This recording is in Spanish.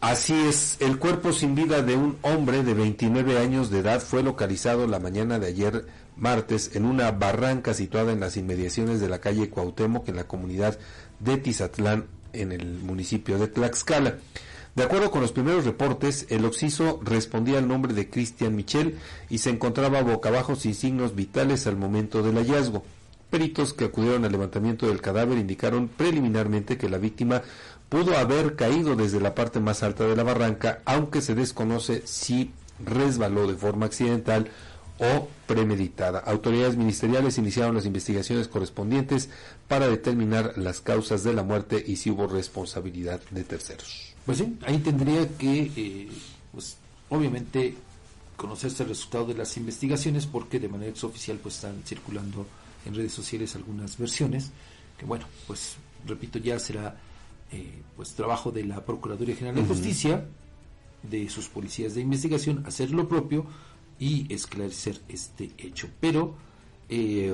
Así es, el cuerpo sin vida de un hombre de 29 años de edad fue localizado la mañana de ayer martes en una barranca situada en las inmediaciones de la calle Cuauhtémoc en la comunidad de Tizatlán en el municipio de Tlaxcala. De acuerdo con los primeros reportes, el occiso respondía al nombre de Cristian Michel y se encontraba boca abajo sin signos vitales al momento del hallazgo. Peritos que acudieron al levantamiento del cadáver indicaron preliminarmente que la víctima pudo haber caído desde la parte más alta de la barranca, aunque se desconoce si resbaló de forma accidental o premeditada. Autoridades ministeriales iniciaron las investigaciones correspondientes para determinar las causas de la muerte y si hubo responsabilidad de terceros. Pues sí, ahí tendría que, eh, pues obviamente, conocerse el resultado de las investigaciones porque de manera exoficial pues están circulando en redes sociales algunas versiones que bueno, pues repito, ya será eh, pues trabajo de la Procuraduría General de Justicia, de sus policías de investigación, hacer lo propio y esclarecer este hecho. Pero, eh,